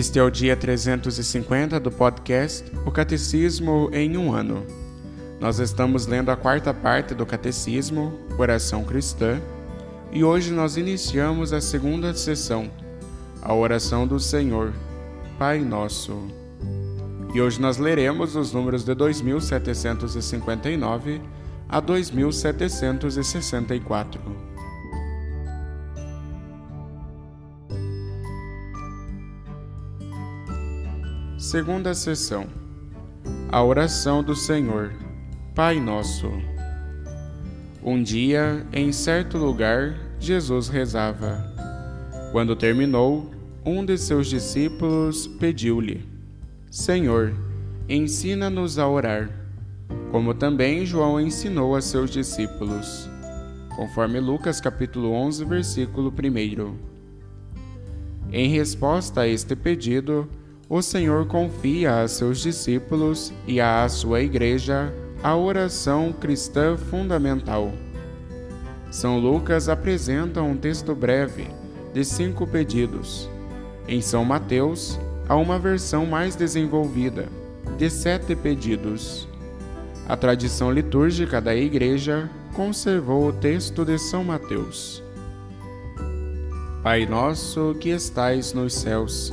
Este é o dia 350 do podcast O Catecismo em um ano. Nós estamos lendo a quarta parte do Catecismo, Oração Cristã, e hoje nós iniciamos a segunda sessão, a oração do Senhor, Pai Nosso. E hoje nós leremos os números de 2759 a 2764. Segunda sessão. A oração do Senhor. Pai nosso. Um dia, em certo lugar, Jesus rezava. Quando terminou, um de seus discípulos pediu-lhe: Senhor, ensina-nos a orar, como também João ensinou a seus discípulos. Conforme Lucas capítulo 11, versículo 1. Em resposta a este pedido, o Senhor confia a seus discípulos e à sua igreja a oração cristã fundamental. São Lucas apresenta um texto breve de cinco pedidos. Em São Mateus, há uma versão mais desenvolvida, de sete pedidos. A tradição litúrgica da Igreja conservou o texto de São Mateus. Pai nosso que estais nos céus,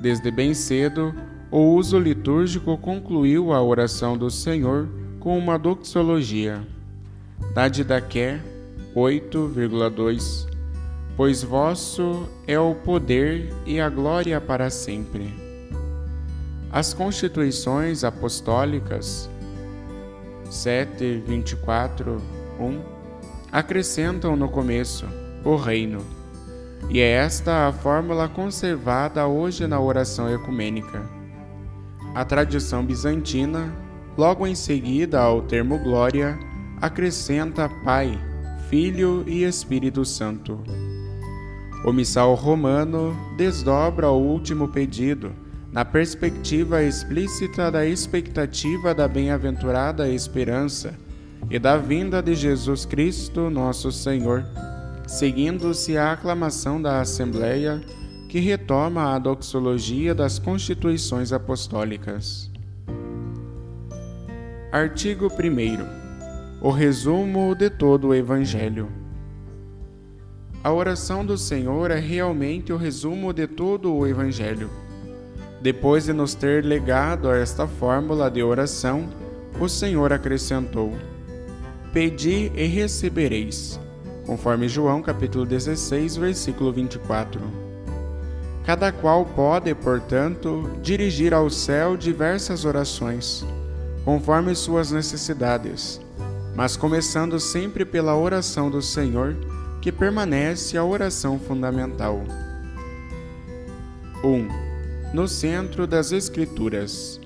Desde bem cedo, o uso litúrgico concluiu a oração do Senhor com uma doxologia. Da Didaqué 8,2 Pois vosso é o poder e a glória para sempre. As constituições apostólicas 7, 24, 1 acrescentam no começo o reino e é esta a fórmula conservada hoje na oração ecumênica. A tradição bizantina, logo em seguida ao termo glória, acrescenta Pai, Filho e Espírito Santo. O missal romano desdobra o último pedido na perspectiva explícita da expectativa da bem-aventurada esperança e da vinda de Jesus Cristo, nosso Senhor seguindo-se a aclamação da Assembleia, que retoma a doxologia das Constituições Apostólicas. Artigo 1. O resumo de todo o Evangelho. A oração do Senhor é realmente o resumo de todo o Evangelho. Depois de nos ter legado esta fórmula de oração, o Senhor acrescentou: Pedi e recebereis conforme João capítulo 16, versículo 24. Cada qual pode, portanto, dirigir ao céu diversas orações, conforme suas necessidades, mas começando sempre pela oração do Senhor, que permanece a oração fundamental. 1. Um, no centro das Escrituras.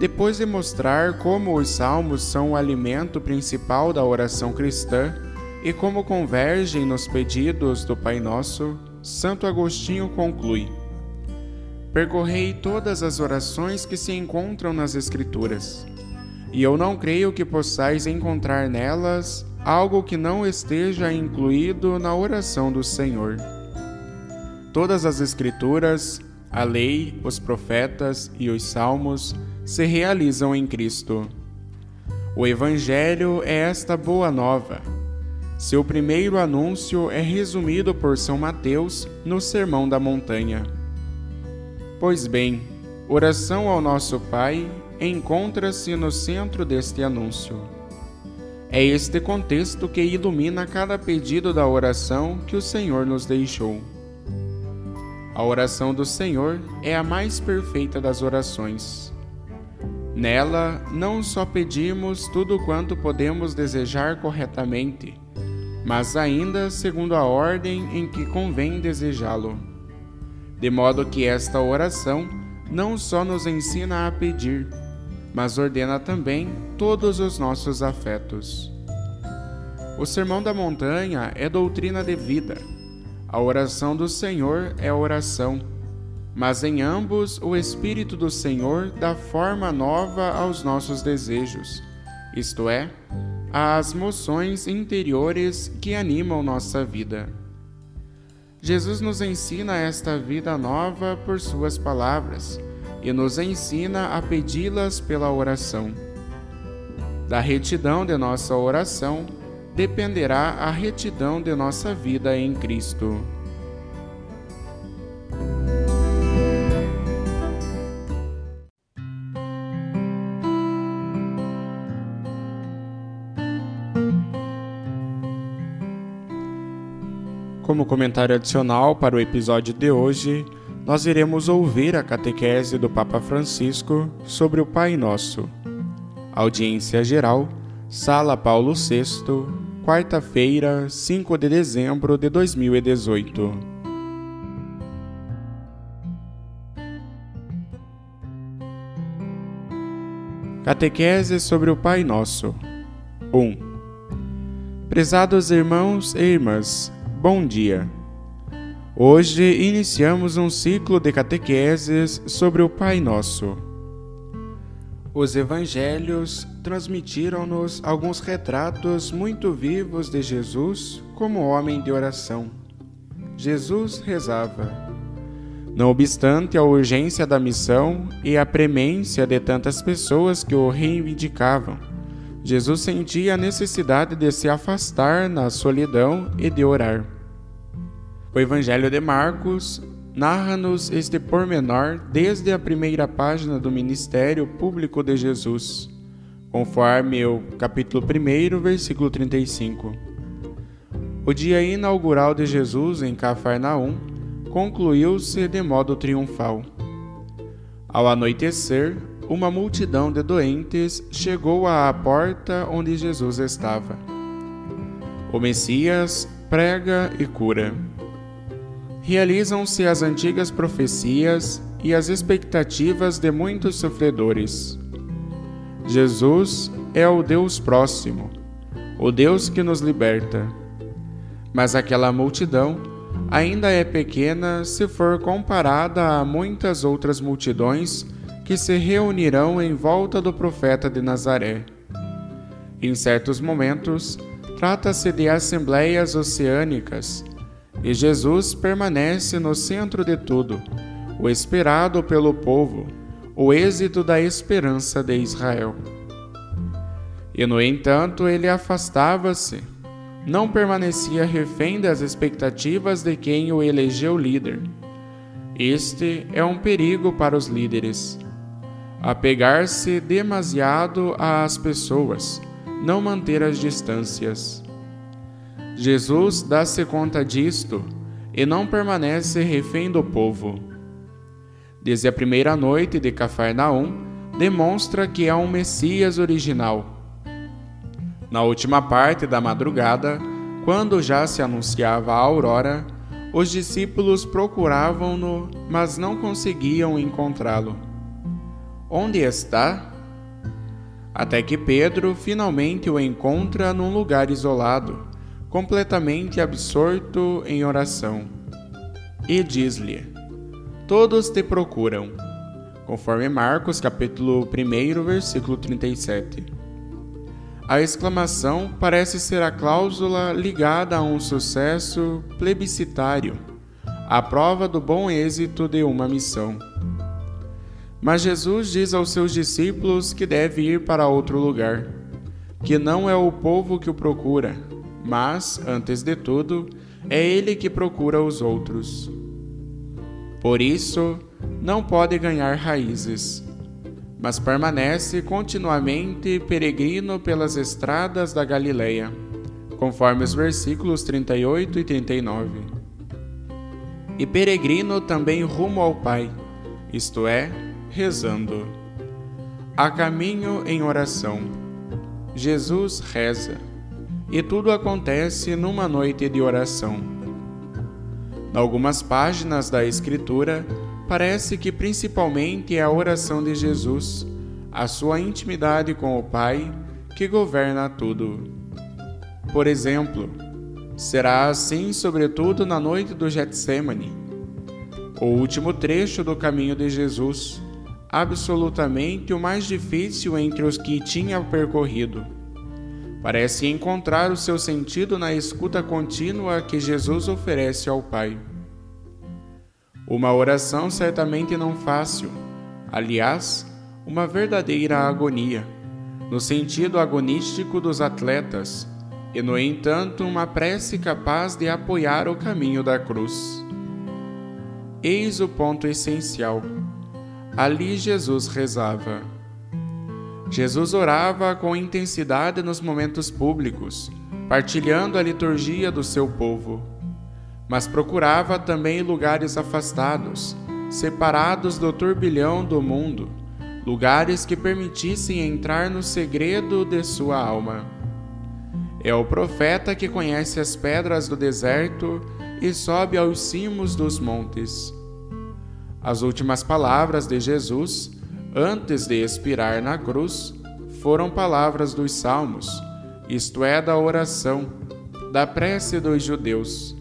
Depois de mostrar como os salmos são o alimento principal da oração cristã, e como convergem nos pedidos do Pai Nosso, Santo Agostinho conclui: Percorrei todas as orações que se encontram nas Escrituras, e eu não creio que possais encontrar nelas algo que não esteja incluído na oração do Senhor. Todas as Escrituras, a lei, os profetas e os salmos se realizam em Cristo. O Evangelho é esta boa nova. Seu primeiro anúncio é resumido por São Mateus no Sermão da Montanha. Pois bem, oração ao nosso Pai encontra-se no centro deste anúncio. É este contexto que ilumina cada pedido da oração que o Senhor nos deixou. A oração do Senhor é a mais perfeita das orações. Nela, não só pedimos tudo quanto podemos desejar corretamente, mas ainda segundo a ordem em que convém desejá-lo de modo que esta oração não só nos ensina a pedir, mas ordena também todos os nossos afetos. O Sermão da Montanha é doutrina de vida. A oração do Senhor é oração, mas em ambos o Espírito do Senhor dá forma nova aos nossos desejos, isto é, às moções interiores que animam nossa vida. Jesus nos ensina esta vida nova por Suas palavras e nos ensina a pedi-las pela oração. Da retidão de nossa oração dependerá a retidão de nossa vida em Cristo. Como comentário adicional para o episódio de hoje, nós iremos ouvir a catequese do Papa Francisco sobre o Pai Nosso. Audiência geral, Sala Paulo VI, quarta-feira, 5 de dezembro de 2018. Catequese sobre o Pai Nosso. 1. Prezados irmãos e irmãs, Bom dia! Hoje iniciamos um ciclo de catequeses sobre o Pai Nosso. Os evangelhos transmitiram-nos alguns retratos muito vivos de Jesus como homem de oração. Jesus rezava. Não obstante a urgência da missão e a premência de tantas pessoas que o reivindicavam, Jesus sentia a necessidade de se afastar na solidão e de orar. O Evangelho de Marcos narra-nos este pormenor desde a primeira página do ministério público de Jesus, conforme o capítulo 1, versículo 35. O dia inaugural de Jesus em Cafarnaum concluiu-se de modo triunfal. Ao anoitecer, uma multidão de doentes chegou à porta onde Jesus estava. O Messias prega e cura. Realizam-se as antigas profecias e as expectativas de muitos sofredores. Jesus é o Deus próximo, o Deus que nos liberta. Mas aquela multidão ainda é pequena se for comparada a muitas outras multidões que se reunirão em volta do profeta de Nazaré. Em certos momentos, trata-se de assembleias oceânicas, e Jesus permanece no centro de tudo, o esperado pelo povo, o êxito da esperança de Israel. E no entanto, ele afastava-se, não permanecia refém das expectativas de quem o elegeu líder. Este é um perigo para os líderes apegar-se demasiado às pessoas, não manter as distâncias. Jesus dá-se conta disto e não permanece refém do povo. Desde a primeira noite de Cafarnaum, demonstra que é um Messias original. Na última parte da madrugada, quando já se anunciava a aurora, os discípulos procuravam-no, mas não conseguiam encontrá-lo. Onde está? Até que Pedro finalmente o encontra num lugar isolado, completamente absorto em oração. e diz-lhe: Todos te procuram. Conforme Marcos, capítulo 1, versículo 37. A exclamação parece ser a cláusula ligada a um sucesso plebiscitário, a prova do bom êxito de uma missão. Mas Jesus diz aos seus discípulos que deve ir para outro lugar, que não é o povo que o procura, mas, antes de tudo, é ele que procura os outros. Por isso, não pode ganhar raízes, mas permanece continuamente peregrino pelas estradas da Galileia, conforme os versículos 38 e 39. E peregrino também rumo ao Pai, isto é, rezando. A caminho em oração. Jesus reza, e tudo acontece numa noite de oração. Em algumas páginas da Escritura, parece que principalmente é a oração de Jesus, a sua intimidade com o Pai, que governa tudo. Por exemplo, será assim sobretudo na noite do Getsemane, o último trecho do caminho de Jesus absolutamente o mais difícil entre os que tinha percorrido. Parece encontrar o seu sentido na escuta contínua que Jesus oferece ao Pai. Uma oração certamente não fácil, aliás, uma verdadeira agonia, no sentido agonístico dos atletas, e no entanto uma prece capaz de apoiar o caminho da cruz. Eis o ponto essencial Ali Jesus rezava. Jesus orava com intensidade nos momentos públicos, partilhando a liturgia do seu povo, mas procurava também lugares afastados, separados do turbilhão do mundo, lugares que permitissem entrar no segredo de sua alma. É o profeta que conhece as pedras do deserto e sobe aos cimos dos montes. As últimas palavras de Jesus, antes de expirar na cruz, foram palavras dos Salmos, isto é, da oração, da prece dos judeus.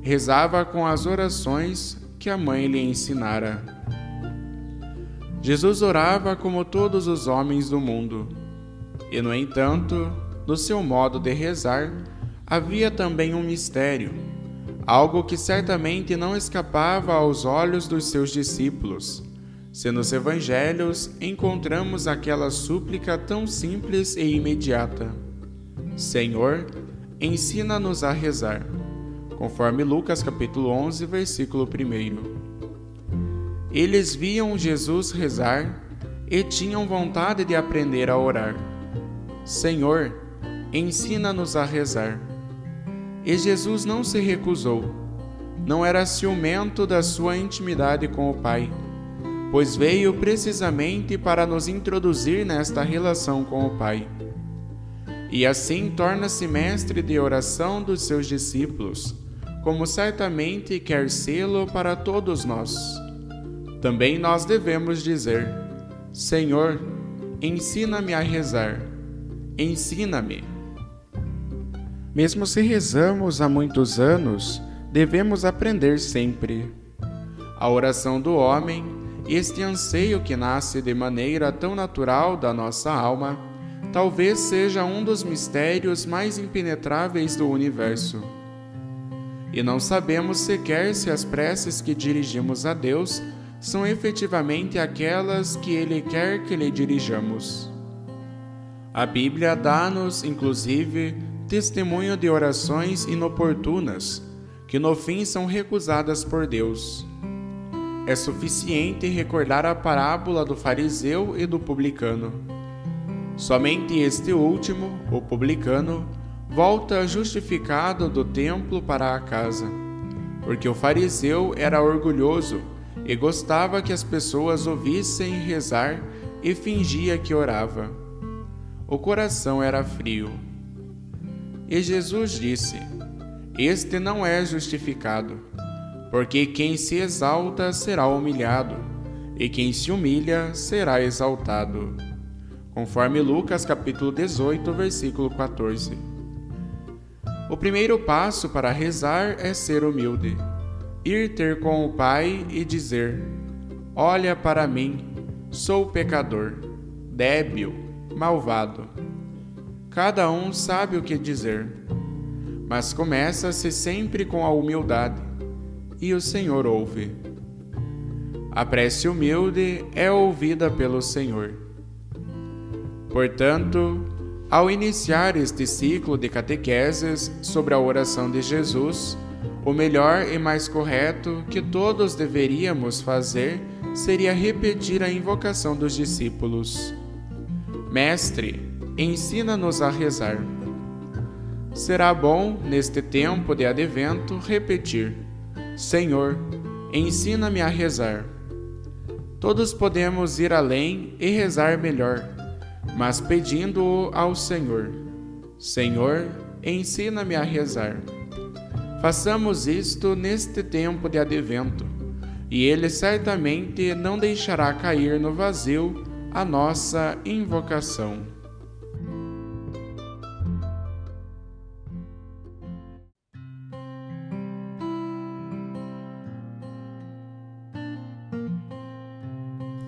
Rezava com as orações que a mãe lhe ensinara. Jesus orava como todos os homens do mundo, e, no entanto, no seu modo de rezar, havia também um mistério algo que certamente não escapava aos olhos dos seus discípulos. Se nos evangelhos encontramos aquela súplica tão simples e imediata: Senhor, ensina-nos a rezar, conforme Lucas capítulo 11, versículo 1. Eles viam Jesus rezar e tinham vontade de aprender a orar. Senhor, ensina-nos a rezar. E Jesus não se recusou. Não era ciumento da sua intimidade com o Pai, pois veio precisamente para nos introduzir nesta relação com o Pai. E assim torna-se mestre de oração dos seus discípulos, como certamente quer sê-lo para todos nós. Também nós devemos dizer: Senhor, ensina-me a rezar. Ensina-me. Mesmo se rezamos há muitos anos, devemos aprender sempre. A oração do homem, este anseio que nasce de maneira tão natural da nossa alma, talvez seja um dos mistérios mais impenetráveis do universo. E não sabemos sequer se as preces que dirigimos a Deus são efetivamente aquelas que Ele quer que lhe dirijamos. A Bíblia dá-nos, inclusive, testemunho de orações inoportunas, que no fim são recusadas por Deus. É suficiente recordar a parábola do fariseu e do publicano. Somente este último, o publicano, volta justificado do templo para a casa, porque o fariseu era orgulhoso e gostava que as pessoas ouvissem rezar e fingia que orava. O coração era frio. E Jesus disse: Este não é justificado, porque quem se exalta será humilhado, e quem se humilha será exaltado. Conforme Lucas capítulo 18, versículo 14. O primeiro passo para rezar é ser humilde. ir ter com o Pai e dizer: Olha para mim, sou pecador, débil, malvado. Cada um sabe o que dizer, mas começa-se sempre com a humildade, e o Senhor ouve. A prece humilde é ouvida pelo Senhor. Portanto, ao iniciar este ciclo de catequeses sobre a oração de Jesus, o melhor e mais correto que todos deveríamos fazer seria repetir a invocação dos discípulos. Mestre, ensina-nos a rezar. Será bom, neste tempo de advento, repetir: Senhor, ensina-me a rezar. Todos podemos ir além e rezar melhor, mas pedindo-o ao Senhor: Senhor, ensina-me a rezar. Façamos isto neste tempo de advento, e ele certamente não deixará cair no vazio a nossa invocação.